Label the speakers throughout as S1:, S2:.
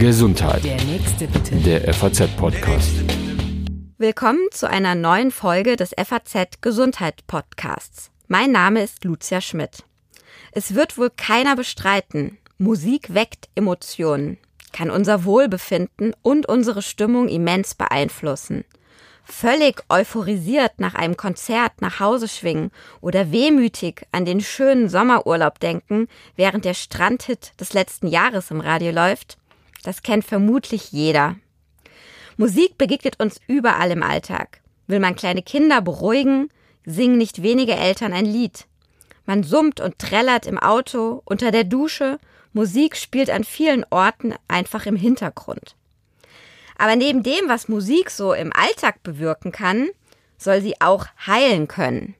S1: Gesundheit.
S2: Der nächste bitte.
S1: Der FAZ-Podcast.
S3: Willkommen zu einer neuen Folge des FAZ Gesundheit Podcasts. Mein Name ist Lucia Schmidt. Es wird wohl keiner bestreiten. Musik weckt Emotionen, kann unser Wohlbefinden und unsere Stimmung immens beeinflussen völlig euphorisiert nach einem Konzert nach Hause schwingen oder wehmütig an den schönen Sommerurlaub denken, während der Strandhit des letzten Jahres im Radio läuft, das kennt vermutlich jeder. Musik begegnet uns überall im Alltag. Will man kleine Kinder beruhigen, singen nicht wenige Eltern ein Lied. Man summt und trällert im Auto, unter der Dusche, Musik spielt an vielen Orten einfach im Hintergrund. Aber neben dem, was Musik so im Alltag bewirken kann, soll sie auch heilen können.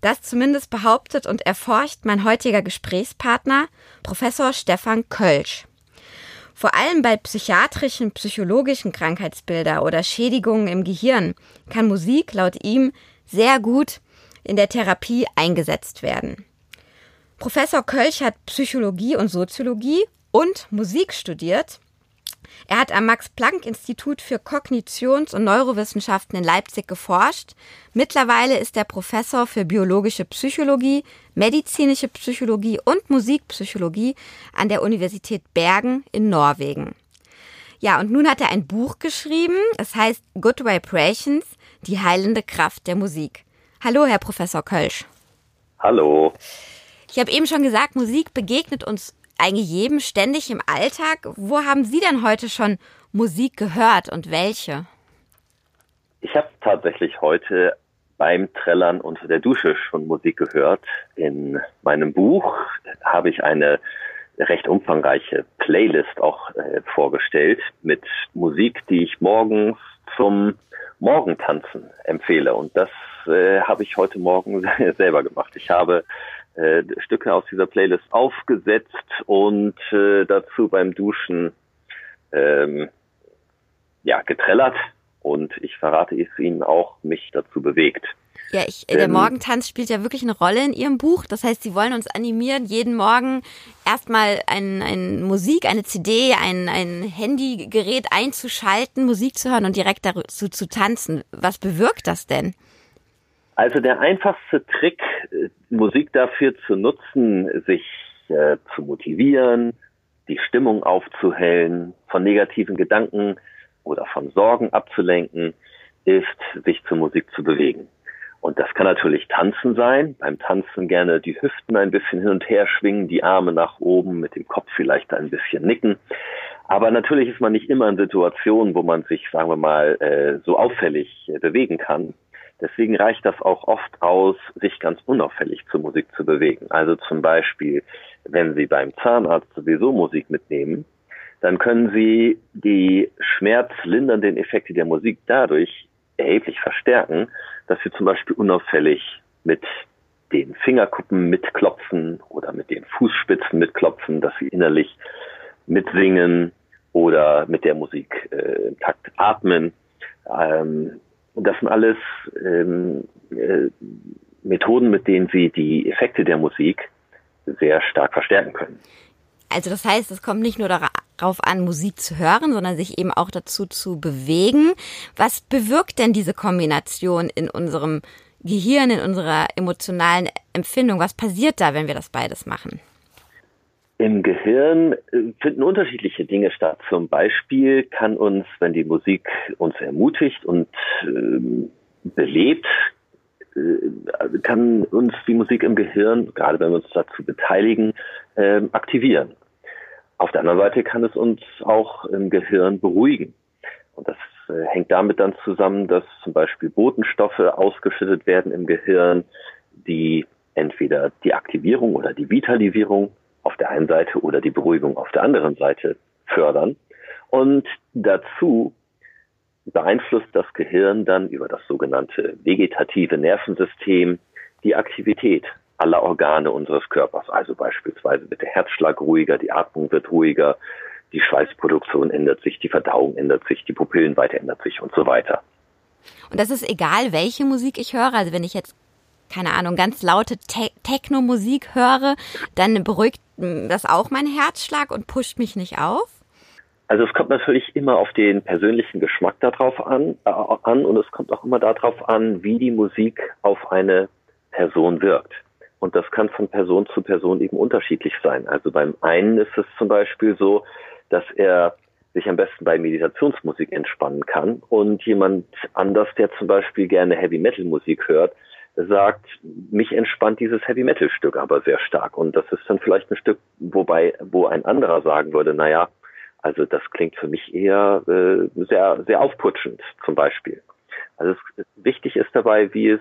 S3: Das zumindest behauptet und erforscht mein heutiger Gesprächspartner, Professor Stefan Kölsch. Vor allem bei psychiatrischen, psychologischen Krankheitsbilder oder Schädigungen im Gehirn kann Musik laut ihm sehr gut in der Therapie eingesetzt werden. Professor Kölsch hat Psychologie und Soziologie und Musik studiert er hat am Max-Planck-Institut für Kognitions- und Neurowissenschaften in Leipzig geforscht. Mittlerweile ist er Professor für biologische Psychologie, medizinische Psychologie und Musikpsychologie an der Universität Bergen in Norwegen. Ja, und nun hat er ein Buch geschrieben. Es heißt Good Vibrations, die heilende Kraft der Musik. Hallo, Herr Professor Kölsch.
S4: Hallo.
S3: Ich habe eben schon gesagt, Musik begegnet uns eigentlich jedem ständig im Alltag. Wo haben Sie denn heute schon Musik gehört und welche?
S4: Ich habe tatsächlich heute beim Trällern unter der Dusche schon Musik gehört. In meinem Buch habe ich eine recht umfangreiche Playlist auch äh, vorgestellt mit Musik, die ich morgens zum Morgentanzen empfehle. Und das äh, habe ich heute Morgen selber gemacht. Ich habe äh, Stücke aus dieser Playlist aufgesetzt und äh, dazu beim Duschen ähm, ja getrellert und ich verrate es Ihnen auch, mich dazu bewegt.
S3: Ja, ich, der Morgentanz spielt ja wirklich eine Rolle in Ihrem Buch. Das heißt, Sie wollen uns animieren, jeden Morgen erstmal ein, ein Musik, eine CD, ein, ein Handygerät einzuschalten, Musik zu hören und direkt dazu zu tanzen. Was bewirkt das denn?
S4: Also der einfachste Trick, äh, Musik dafür zu nutzen, sich äh, zu motivieren, die Stimmung aufzuhellen, von negativen Gedanken oder von Sorgen abzulenken, ist, sich zur Musik zu bewegen. Und das kann natürlich Tanzen sein. Beim Tanzen gerne die Hüften ein bisschen hin und her schwingen, die Arme nach oben, mit dem Kopf vielleicht ein bisschen nicken. Aber natürlich ist man nicht immer in Situationen, wo man sich, sagen wir mal, äh, so auffällig äh, bewegen kann. Deswegen reicht das auch oft aus, sich ganz unauffällig zur Musik zu bewegen. Also zum Beispiel, wenn Sie beim Zahnarzt sowieso Musik mitnehmen, dann können Sie die schmerzlindernden Effekte der Musik dadurch erheblich verstärken, dass Sie zum Beispiel unauffällig mit den Fingerkuppen mitklopfen oder mit den Fußspitzen mitklopfen, dass Sie innerlich mitsingen oder mit der Musik äh, im Takt atmen. Ähm, und das sind alles ähm, äh, Methoden, mit denen sie die Effekte der Musik sehr stark verstärken können.
S3: Also das heißt, es kommt nicht nur darauf an, Musik zu hören, sondern sich eben auch dazu zu bewegen. Was bewirkt denn diese Kombination in unserem Gehirn, in unserer emotionalen Empfindung? Was passiert da, wenn wir das beides machen?
S4: Im Gehirn äh, finden unterschiedliche Dinge statt. Zum Beispiel kann uns, wenn die Musik uns ermutigt und äh, belebt, äh, kann uns die Musik im Gehirn, gerade wenn wir uns dazu beteiligen, äh, aktivieren. Auf der anderen Seite kann es uns auch im Gehirn beruhigen. Und das äh, hängt damit dann zusammen, dass zum Beispiel Botenstoffe ausgeschüttet werden im Gehirn, die entweder die Aktivierung oder die Vitalisierung auf der einen Seite oder die Beruhigung auf der anderen Seite fördern. Und dazu beeinflusst das Gehirn dann über das sogenannte vegetative Nervensystem die Aktivität aller Organe unseres Körpers. Also beispielsweise wird der Herzschlag ruhiger, die Atmung wird ruhiger, die Schweißproduktion ändert sich, die Verdauung ändert sich, die Pupillenweite ändert sich und so weiter.
S3: Und das ist egal, welche Musik ich höre. Also wenn ich jetzt keine Ahnung, ganz laute Te Techno-Musik höre, dann beruhigt das auch mein Herzschlag und pusht mich nicht auf?
S4: Also es kommt natürlich immer auf den persönlichen Geschmack darauf an, äh, an und es kommt auch immer darauf an, wie die Musik auf eine Person wirkt. Und das kann von Person zu Person eben unterschiedlich sein. Also beim einen ist es zum Beispiel so, dass er sich am besten bei Meditationsmusik entspannen kann und jemand anders, der zum Beispiel gerne Heavy Metal Musik hört, sagt, mich entspannt dieses Heavy Metal Stück aber sehr stark. Und das ist dann vielleicht ein Stück, wobei, wo ein anderer sagen würde, naja, also das klingt für mich eher äh, sehr, sehr aufputschend zum Beispiel. Also es, wichtig ist dabei, wie es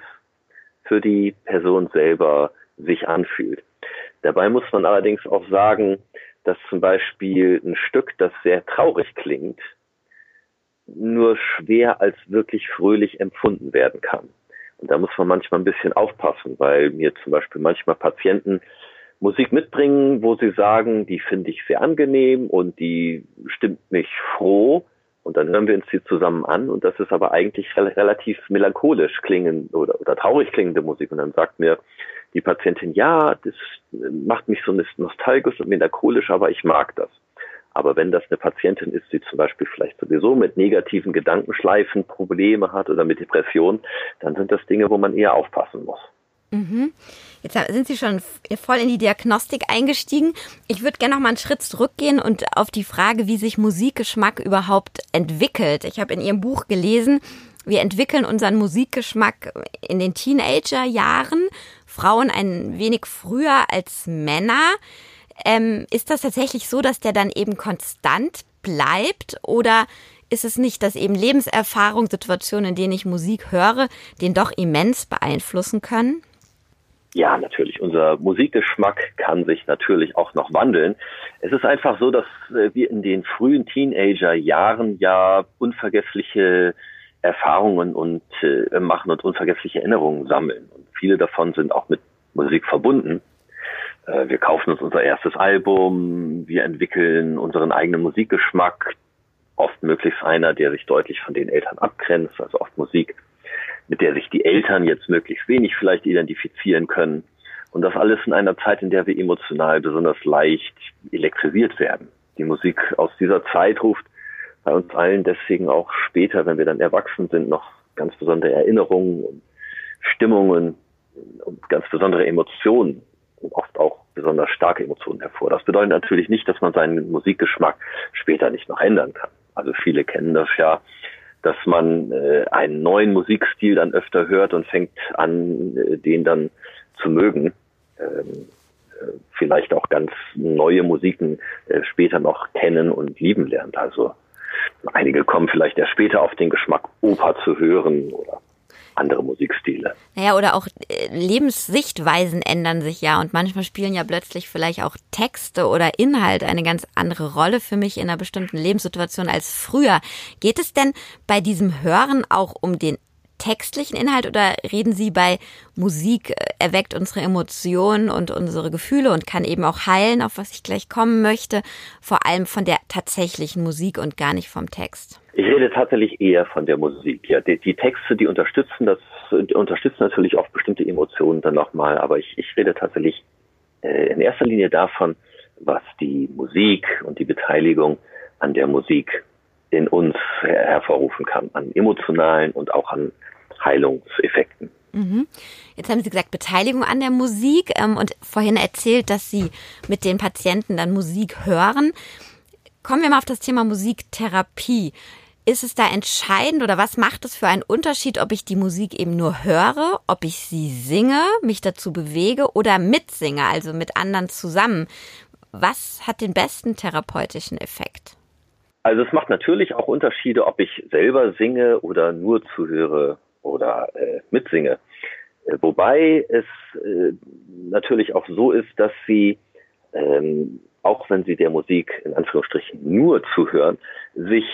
S4: für die Person selber sich anfühlt. Dabei muss man allerdings auch sagen, dass zum Beispiel ein Stück, das sehr traurig klingt, nur schwer als wirklich fröhlich empfunden werden kann. Und da muss man manchmal ein bisschen aufpassen, weil mir zum Beispiel manchmal Patienten Musik mitbringen, wo sie sagen, die finde ich sehr angenehm und die stimmt mich froh. Und dann hören wir uns die zusammen an und das ist aber eigentlich relativ melancholisch klingend oder, oder traurig klingende Musik. Und dann sagt mir die Patientin, ja, das macht mich so nostalgisch und melancholisch, aber ich mag das. Aber wenn das eine Patientin ist, die zum Beispiel vielleicht sowieso mit negativen Gedankenschleifen Probleme hat oder mit Depressionen, dann sind das Dinge, wo man eher aufpassen muss.
S3: Mhm. Jetzt sind Sie schon voll in die Diagnostik eingestiegen. Ich würde gerne noch mal einen Schritt zurückgehen und auf die Frage, wie sich Musikgeschmack überhaupt entwickelt. Ich habe in Ihrem Buch gelesen, wir entwickeln unseren Musikgeschmack in den Teenagerjahren, Frauen ein wenig früher als Männer. Ähm, ist das tatsächlich so, dass der dann eben konstant bleibt oder ist es nicht, dass eben Lebenserfahrung, Situationen, in denen ich Musik höre, den doch immens beeinflussen können?
S4: Ja, natürlich. Unser Musikgeschmack kann sich natürlich auch noch wandeln. Es ist einfach so, dass äh, wir in den frühen Teenager-Jahren ja unvergessliche Erfahrungen und äh, machen und unvergessliche Erinnerungen sammeln. Und viele davon sind auch mit Musik verbunden. Äh, wir kaufen uns unser erstes Album, wir entwickeln unseren eigenen Musikgeschmack, oft möglichst einer, der sich deutlich von den Eltern abgrenzt, also oft Musik, mit der sich die Eltern jetzt möglichst wenig vielleicht identifizieren können. Und das alles in einer Zeit, in der wir emotional besonders leicht elektrisiert werden. Die Musik aus dieser Zeit ruft bei uns allen deswegen auch später, wenn wir dann erwachsen sind, noch ganz besondere Erinnerungen und Stimmungen und ganz besondere Emotionen oft auch besonders starke Emotionen hervor. Das bedeutet natürlich nicht, dass man seinen Musikgeschmack später nicht noch ändern kann. Also viele kennen das ja, dass man äh, einen neuen Musikstil dann öfter hört und fängt an, äh, den dann zu mögen. Ähm, äh, vielleicht auch ganz neue Musiken äh, später noch kennen und lieben lernt. Also einige kommen vielleicht erst später auf den Geschmack, Oper zu hören oder andere Musikstile.
S3: Naja, oder auch äh, Lebenssichtweisen ändern sich ja und manchmal spielen ja plötzlich vielleicht auch Texte oder Inhalt eine ganz andere Rolle für mich in einer bestimmten Lebenssituation als früher. Geht es denn bei diesem Hören auch um den textlichen Inhalt oder reden Sie bei Musik äh, erweckt unsere Emotionen und unsere Gefühle und kann eben auch heilen, auf was ich gleich kommen möchte, vor allem von der tatsächlichen Musik und gar nicht vom Text?
S4: Ich rede tatsächlich eher von der Musik. Ja, die, die Texte, die unterstützen das, die unterstützen natürlich auch bestimmte Emotionen dann nochmal, aber ich, ich rede tatsächlich äh, in erster Linie davon, was die Musik und die Beteiligung an der Musik in uns her hervorrufen kann, an emotionalen und auch an Heilungseffekten.
S3: Mhm. Jetzt haben Sie gesagt, Beteiligung an der Musik ähm, und vorhin erzählt, dass Sie mit den Patienten dann Musik hören. Kommen wir mal auf das Thema Musiktherapie. Ist es da entscheidend oder was macht es für einen Unterschied, ob ich die Musik eben nur höre, ob ich sie singe, mich dazu bewege oder mitsinge, also mit anderen zusammen? Was hat den besten therapeutischen Effekt?
S4: Also es macht natürlich auch Unterschiede, ob ich selber singe oder nur zuhöre oder äh, mitsinge. Äh, wobei es äh, natürlich auch so ist, dass sie, ähm, auch wenn sie der Musik in Anführungsstrichen nur zuhören, sich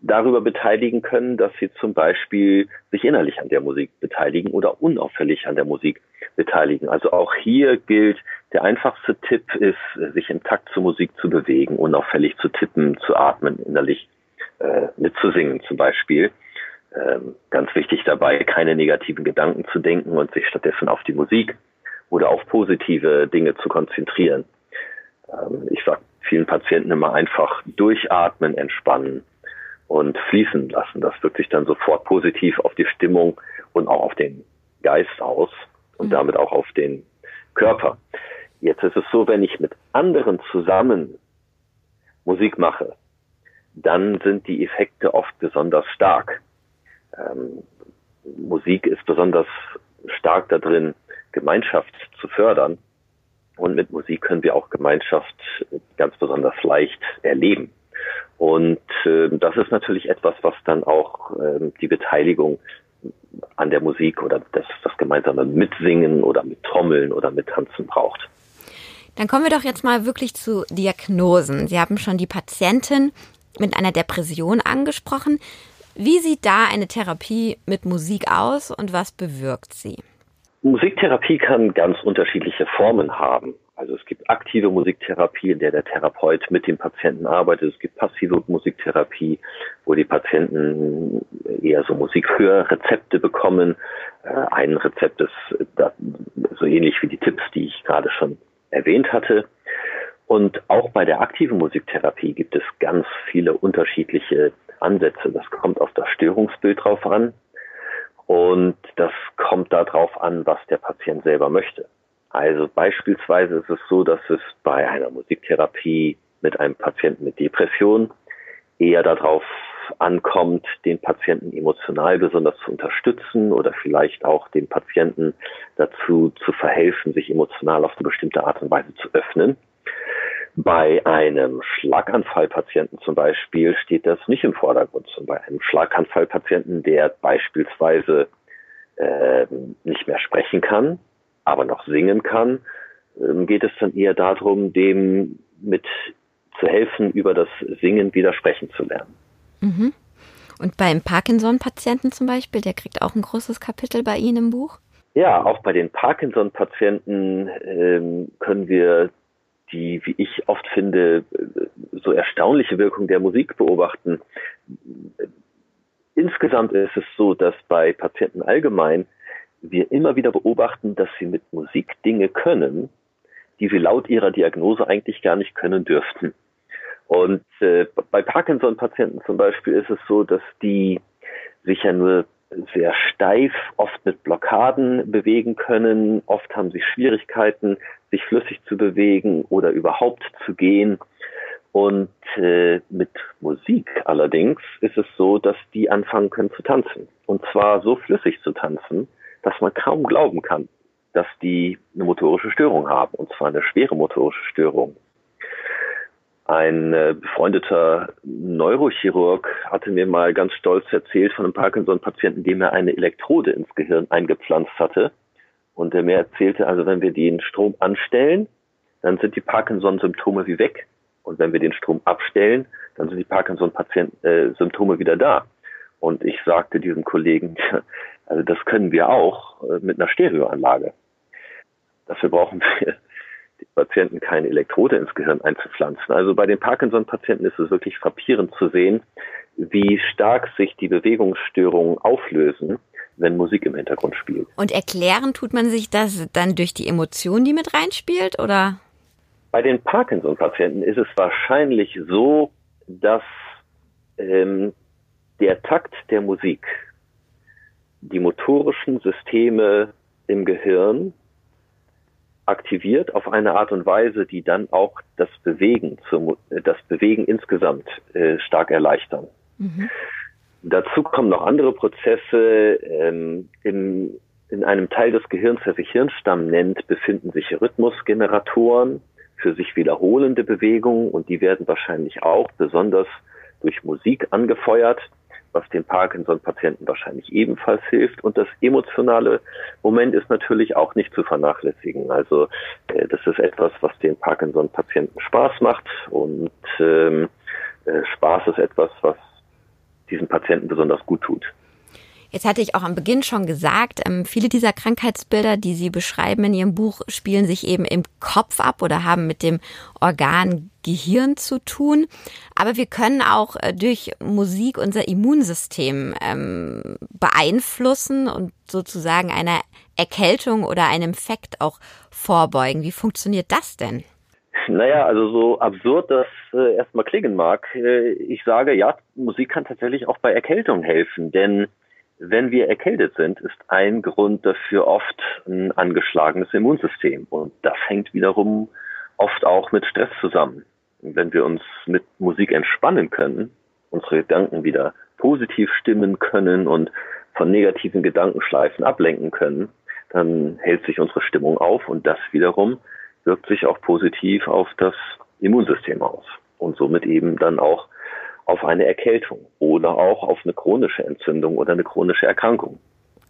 S4: darüber beteiligen können, dass sie zum Beispiel sich innerlich an der Musik beteiligen oder unauffällig an der Musik beteiligen. Also auch hier gilt, der einfachste Tipp ist, sich im Takt zur Musik zu bewegen, unauffällig zu tippen, zu atmen, innerlich äh, mitzusingen zum Beispiel. Ähm, ganz wichtig dabei, keine negativen Gedanken zu denken und sich stattdessen auf die Musik oder auf positive Dinge zu konzentrieren. Ähm, ich sage vielen Patienten immer einfach durchatmen, entspannen und fließen lassen. Das wirkt sich dann sofort positiv auf die Stimmung und auch auf den Geist aus und mhm. damit auch auf den Körper. Jetzt ist es so, wenn ich mit anderen zusammen Musik mache, dann sind die Effekte oft besonders stark. Ähm, Musik ist besonders stark da drin, Gemeinschaft zu fördern. Und mit Musik können wir auch Gemeinschaft ganz besonders leicht erleben. Und äh, das ist natürlich etwas, was dann auch äh, die Beteiligung an der Musik oder das, das gemeinsame Mitsingen oder mit Trommeln oder mit Tanzen braucht.
S3: Dann kommen wir doch jetzt mal wirklich zu Diagnosen. Sie haben schon die Patientin mit einer Depression angesprochen. Wie sieht da eine Therapie mit Musik aus und was bewirkt sie?
S4: Musiktherapie kann ganz unterschiedliche Formen haben. Also es gibt aktive Musiktherapie, in der der Therapeut mit dem Patienten arbeitet. Es gibt passive Musiktherapie, wo die Patienten eher so Musikhörrezepte bekommen. Äh, ein Rezept ist so ähnlich wie die Tipps, die ich gerade schon erwähnt hatte. Und auch bei der aktiven Musiktherapie gibt es ganz viele unterschiedliche Ansätze. Das kommt auf das Störungsbild drauf an. Und das kommt darauf an, was der Patient selber möchte. Also beispielsweise ist es so, dass es bei einer Musiktherapie mit einem Patienten mit Depression eher darauf ankommt, den Patienten emotional besonders zu unterstützen oder vielleicht auch den Patienten dazu zu verhelfen, sich emotional auf eine bestimmte Art und Weise zu öffnen. Bei einem Schlaganfallpatienten zum Beispiel steht das nicht im Vordergrund. Und bei einem Schlaganfallpatienten, der beispielsweise äh, nicht mehr sprechen kann, aber noch singen kann, äh, geht es dann eher darum, dem mit zu helfen, über das Singen wieder sprechen zu lernen.
S3: Mhm. Und beim Parkinson-Patienten zum Beispiel, der kriegt auch ein großes Kapitel bei Ihnen im Buch?
S4: Ja, auch bei den Parkinson-Patienten ähm, können wir die, wie ich oft finde, so erstaunliche Wirkung der Musik beobachten. Insgesamt ist es so, dass bei Patienten allgemein wir immer wieder beobachten, dass sie mit Musik Dinge können, die sie laut ihrer Diagnose eigentlich gar nicht können dürften. Und äh, bei Parkinson-Patienten zum Beispiel ist es so, dass die sich ja nur sehr steif, oft mit Blockaden bewegen können. Oft haben sie Schwierigkeiten, sich flüssig zu bewegen oder überhaupt zu gehen. Und äh, mit Musik allerdings ist es so, dass die anfangen können zu tanzen. Und zwar so flüssig zu tanzen, dass man kaum glauben kann, dass die eine motorische Störung haben. Und zwar eine schwere motorische Störung. Ein äh, befreundeter Neurochirurg hatte mir mal ganz stolz erzählt von einem Parkinson-Patienten, dem er eine Elektrode ins Gehirn eingepflanzt hatte. Und er mir erzählte, also wenn wir den Strom anstellen, dann sind die Parkinson-Symptome wie weg. Und wenn wir den Strom abstellen, dann sind die Parkinson-Symptome äh, wieder da. Und ich sagte diesem Kollegen, also das können wir auch äh, mit einer Stereoanlage. Dafür brauchen wir die Patienten keine Elektrode ins Gehirn einzupflanzen. Also bei den Parkinson-Patienten ist es wirklich frappierend zu sehen, wie stark sich die Bewegungsstörungen auflösen, wenn Musik im Hintergrund spielt.
S3: Und erklären tut man sich das dann durch die Emotion, die mit reinspielt, oder?
S4: Bei den Parkinson-Patienten ist es wahrscheinlich so, dass ähm, der Takt der Musik die motorischen Systeme im Gehirn aktiviert auf eine Art und Weise, die dann auch das Bewegen, das Bewegen insgesamt äh, stark erleichtern. Mhm. Dazu kommen noch andere Prozesse. Ähm, in, in einem Teil des Gehirns, der sich Hirnstamm nennt, befinden sich Rhythmusgeneratoren für sich wiederholende Bewegungen und die werden wahrscheinlich auch besonders durch Musik angefeuert was den Parkinson-Patienten wahrscheinlich ebenfalls hilft. Und das emotionale Moment ist natürlich auch nicht zu vernachlässigen. Also äh, das ist etwas, was den Parkinson-Patienten Spaß macht und ähm, äh, Spaß ist etwas, was diesen Patienten besonders gut tut.
S3: Jetzt hatte ich auch am Beginn schon gesagt, ähm, viele dieser Krankheitsbilder, die Sie beschreiben in Ihrem Buch, spielen sich eben im Kopf ab oder haben mit dem Organ Gehirn zu tun. Aber wir können auch äh, durch Musik unser Immunsystem ähm, beeinflussen und sozusagen einer Erkältung oder einem Infekt auch vorbeugen. Wie funktioniert das denn?
S4: Naja, also so absurd das äh, erstmal klingen mag, äh, ich sage, ja, Musik kann tatsächlich auch bei Erkältung helfen, denn wenn wir erkältet sind, ist ein Grund dafür oft ein angeschlagenes Immunsystem und das hängt wiederum oft auch mit Stress zusammen. Wenn wir uns mit Musik entspannen können, unsere Gedanken wieder positiv stimmen können und von negativen Gedankenschleifen ablenken können, dann hält sich unsere Stimmung auf und das wiederum wirkt sich auch positiv auf das Immunsystem aus und somit eben dann auch auf eine Erkältung oder auch auf eine chronische Entzündung oder eine chronische Erkrankung.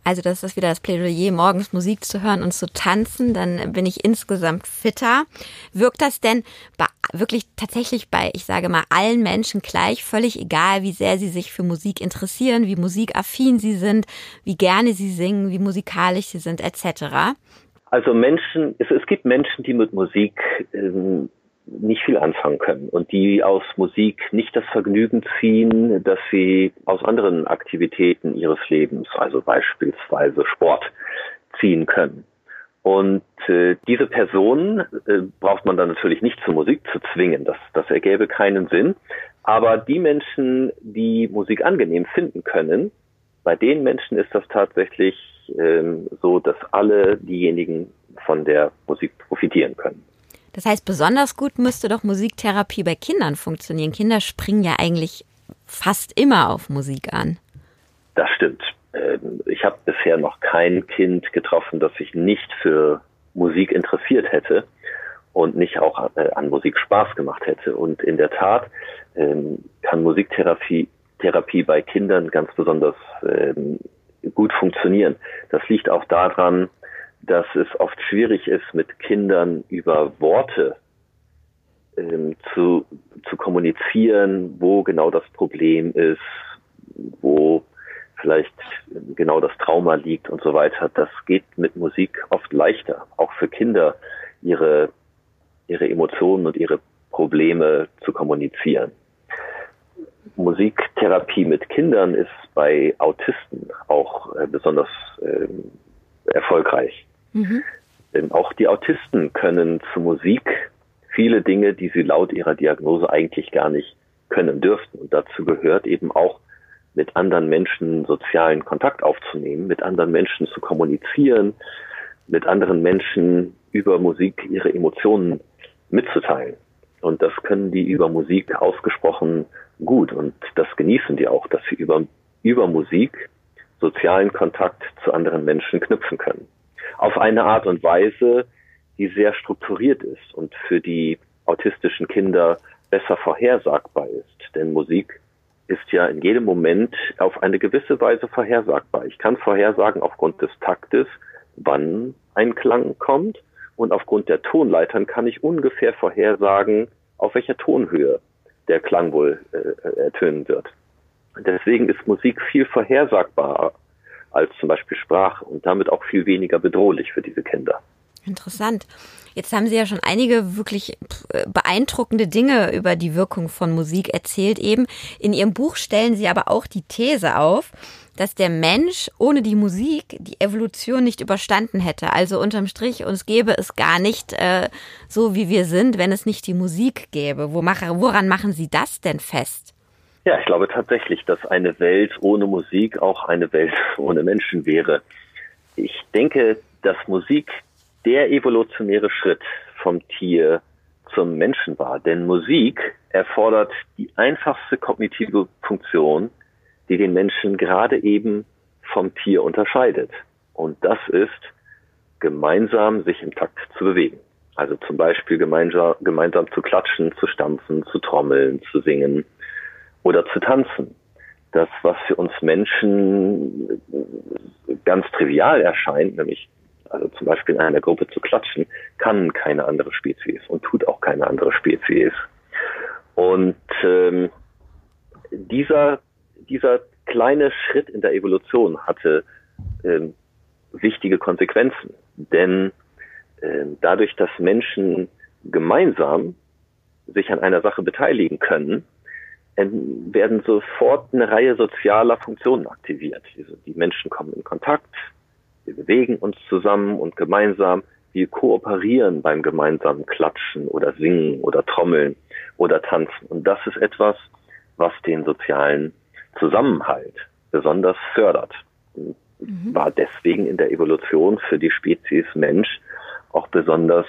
S3: Also das ist wieder das Plädoyer, morgens Musik zu hören und zu tanzen, dann bin ich insgesamt fitter. Wirkt das denn bei, wirklich tatsächlich bei, ich sage mal, allen Menschen gleich, völlig egal, wie sehr sie sich für Musik interessieren, wie musikaffin sie sind, wie gerne sie singen, wie musikalisch sie sind, etc.?
S4: Also Menschen, es, es gibt Menschen, die mit Musik ähm, nicht viel anfangen können und die aus Musik nicht das Vergnügen ziehen, das sie aus anderen Aktivitäten ihres Lebens, also beispielsweise Sport, ziehen können. Und äh, diese Personen äh, braucht man dann natürlich nicht zur Musik zu zwingen, das, das ergäbe keinen Sinn. Aber die Menschen, die Musik angenehm finden können, bei den Menschen ist das tatsächlich ähm, so, dass alle diejenigen von der Musik profitieren können.
S3: Das heißt, besonders gut müsste doch Musiktherapie bei Kindern funktionieren. Kinder springen ja eigentlich fast immer auf Musik an.
S4: Das stimmt. Ähm, ich habe bisher noch kein Kind getroffen, das sich nicht für Musik interessiert hätte und nicht auch äh, an Musik Spaß gemacht hätte. Und in der Tat ähm, kann Musiktherapie Therapie bei Kindern ganz besonders ähm, gut funktionieren. Das liegt auch daran, dass es oft schwierig ist, mit Kindern über Worte ähm, zu, zu kommunizieren, wo genau das Problem ist, wo vielleicht genau das Trauma liegt und so weiter. Das geht mit Musik oft leichter, auch für Kinder ihre, ihre Emotionen und ihre Probleme zu kommunizieren. Musiktherapie mit Kindern ist bei Autisten auch äh, besonders äh, erfolgreich. Mhm. Denn auch die Autisten können zu Musik viele Dinge, die sie laut ihrer Diagnose eigentlich gar nicht können dürften. Und dazu gehört eben auch, mit anderen Menschen sozialen Kontakt aufzunehmen, mit anderen Menschen zu kommunizieren, mit anderen Menschen über Musik ihre Emotionen mitzuteilen. Und das können die über Musik ausgesprochen gut. Und das genießen die auch, dass sie über, über Musik sozialen Kontakt zu anderen Menschen knüpfen können auf eine Art und Weise, die sehr strukturiert ist und für die autistischen Kinder besser vorhersagbar ist. Denn Musik ist ja in jedem Moment auf eine gewisse Weise vorhersagbar. Ich kann vorhersagen aufgrund des Taktes, wann ein Klang kommt und aufgrund der Tonleitern kann ich ungefähr vorhersagen, auf welcher Tonhöhe der Klang wohl äh, ertönen wird. Deswegen ist Musik viel vorhersagbarer als zum Beispiel Sprache und damit auch viel weniger bedrohlich für diese Kinder.
S3: Interessant. Jetzt haben Sie ja schon einige wirklich beeindruckende Dinge über die Wirkung von Musik erzählt eben. In Ihrem Buch stellen Sie aber auch die These auf, dass der Mensch ohne die Musik die Evolution nicht überstanden hätte. Also unterm Strich, uns gäbe es gar nicht äh, so, wie wir sind, wenn es nicht die Musik gäbe. Wo mache, woran machen Sie das denn fest?
S4: Ja, ich glaube tatsächlich, dass eine Welt ohne Musik auch eine Welt ohne Menschen wäre. Ich denke, dass Musik der evolutionäre Schritt vom Tier zum Menschen war. Denn Musik erfordert die einfachste kognitive Funktion, die den Menschen gerade eben vom Tier unterscheidet. Und das ist, gemeinsam sich im Takt zu bewegen. Also zum Beispiel gemeinsam, gemeinsam zu klatschen, zu stampfen, zu trommeln, zu singen, oder zu tanzen. Das, was für uns Menschen ganz trivial erscheint, nämlich also zum Beispiel in einer Gruppe zu klatschen, kann keine andere Spezies und tut auch keine andere Spezies. Und ähm, dieser, dieser kleine Schritt in der Evolution hatte ähm, wichtige Konsequenzen. Denn ähm, dadurch, dass Menschen gemeinsam sich an einer Sache beteiligen können, werden sofort eine Reihe sozialer Funktionen aktiviert. Die Menschen kommen in Kontakt, wir bewegen uns zusammen und gemeinsam, die kooperieren beim gemeinsamen Klatschen oder Singen oder Trommeln oder Tanzen. Und das ist etwas, was den sozialen Zusammenhalt besonders fördert. Mhm. War deswegen in der Evolution für die Spezies Mensch auch besonders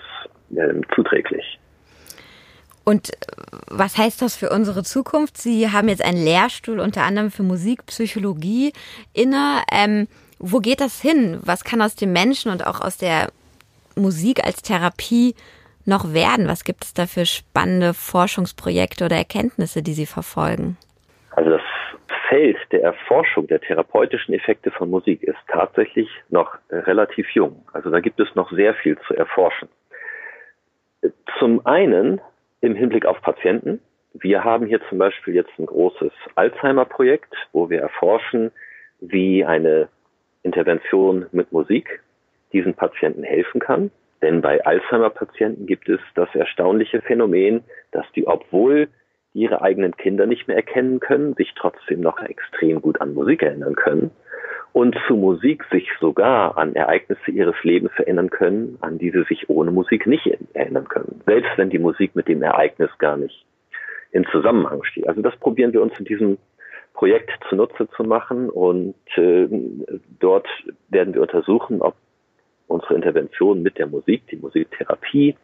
S4: äh, zuträglich.
S3: Und was heißt das für unsere Zukunft? Sie haben jetzt einen Lehrstuhl unter anderem für Musikpsychologie inne. Ähm, wo geht das hin? Was kann aus dem Menschen und auch aus der Musik als Therapie noch werden? Was gibt es da für spannende Forschungsprojekte oder Erkenntnisse, die Sie verfolgen?
S4: Also das Feld der Erforschung der therapeutischen Effekte von Musik ist tatsächlich noch relativ jung. Also da gibt es noch sehr viel zu erforschen. Zum einen im Hinblick auf Patienten. Wir haben hier zum Beispiel jetzt ein großes Alzheimer-Projekt, wo wir erforschen, wie eine Intervention mit Musik diesen Patienten helfen kann. Denn bei Alzheimer-Patienten gibt es das erstaunliche Phänomen, dass die, obwohl ihre eigenen Kinder nicht mehr erkennen können, sich trotzdem noch extrem gut an Musik erinnern können und zu Musik sich sogar an Ereignisse ihres Lebens erinnern können, an die sie sich ohne Musik nicht erinnern können, selbst wenn die Musik mit dem Ereignis gar nicht in Zusammenhang steht. Also das probieren wir uns in diesem Projekt zunutze zu machen und äh, dort werden wir untersuchen, ob unsere Intervention mit der Musik, die Musiktherapie,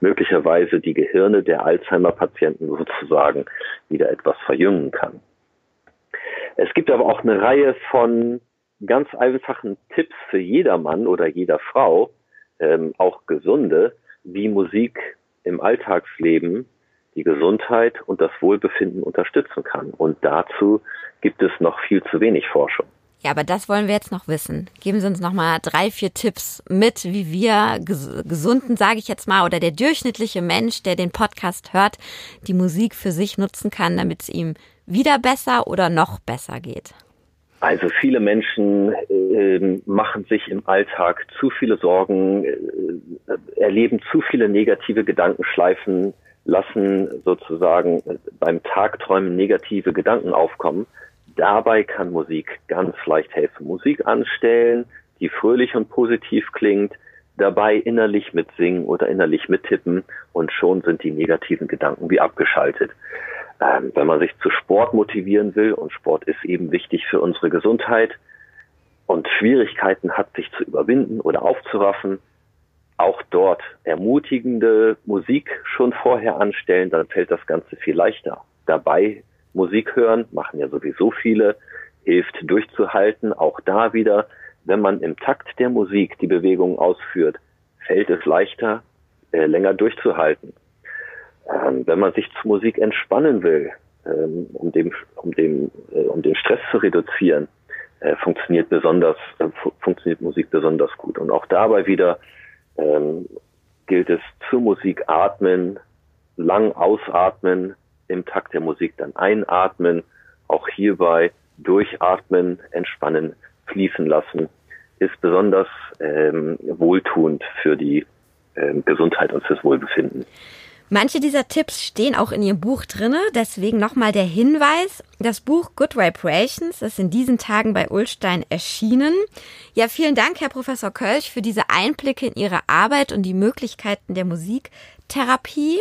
S4: möglicherweise die Gehirne der Alzheimer-Patienten sozusagen wieder etwas verjüngen kann. Es gibt aber auch eine Reihe von ganz einfachen Tipps für jedermann oder jeder Frau, ähm, auch gesunde, wie Musik im Alltagsleben die Gesundheit und das Wohlbefinden unterstützen kann. Und dazu gibt es noch viel zu wenig Forschung.
S3: Ja, aber das wollen wir jetzt noch wissen. Geben Sie uns noch mal drei, vier Tipps mit, wie wir gesunden, sage ich jetzt mal, oder der durchschnittliche Mensch, der den Podcast hört, die Musik für sich nutzen kann, damit es ihm wieder besser oder noch besser geht.
S4: Also viele Menschen äh, machen sich im Alltag zu viele Sorgen, äh, erleben zu viele negative Gedankenschleifen, lassen sozusagen beim Tagträumen negative Gedanken aufkommen. Dabei kann Musik ganz leicht helfen. Musik anstellen, die fröhlich und positiv klingt, dabei innerlich mitsingen oder innerlich mittippen und schon sind die negativen Gedanken wie abgeschaltet ähm, wenn man sich zu Sport motivieren will, und Sport ist eben wichtig für unsere Gesundheit, und Schwierigkeiten hat, sich zu überwinden oder aufzuraffen, auch dort ermutigende Musik schon vorher anstellen, dann fällt das Ganze viel leichter. Dabei Musik hören, machen ja sowieso viele, hilft durchzuhalten. Auch da wieder, wenn man im Takt der Musik die Bewegung ausführt, fällt es leichter, äh, länger durchzuhalten. Ähm, wenn man sich zu Musik entspannen will, ähm, um, dem, um, dem, äh, um den Stress zu reduzieren, äh, funktioniert besonders, äh, funktioniert Musik besonders gut. Und auch dabei wieder ähm, gilt es zur Musik atmen, lang ausatmen, im Takt der Musik dann einatmen, auch hierbei durchatmen, entspannen, fließen lassen, ist besonders ähm, wohltuend für die ähm, Gesundheit und fürs Wohlbefinden.
S3: Manche dieser Tipps stehen auch in Ihrem Buch drinne, deswegen nochmal der Hinweis. Das Buch Good Vibrations ist in diesen Tagen bei Ulstein erschienen. Ja, vielen Dank, Herr Professor Kölch, für diese Einblicke in Ihre Arbeit und die Möglichkeiten der Musiktherapie.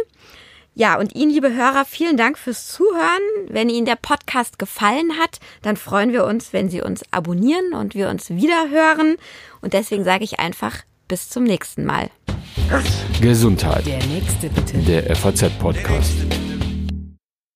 S3: Ja, und Ihnen, liebe Hörer, vielen Dank fürs Zuhören. Wenn Ihnen der Podcast gefallen hat, dann freuen wir uns, wenn Sie uns abonnieren und wir uns wieder hören. Und deswegen sage ich einfach bis zum nächsten Mal.
S1: Gesundheit. Der nächste bitte. Der FAZ-Podcast.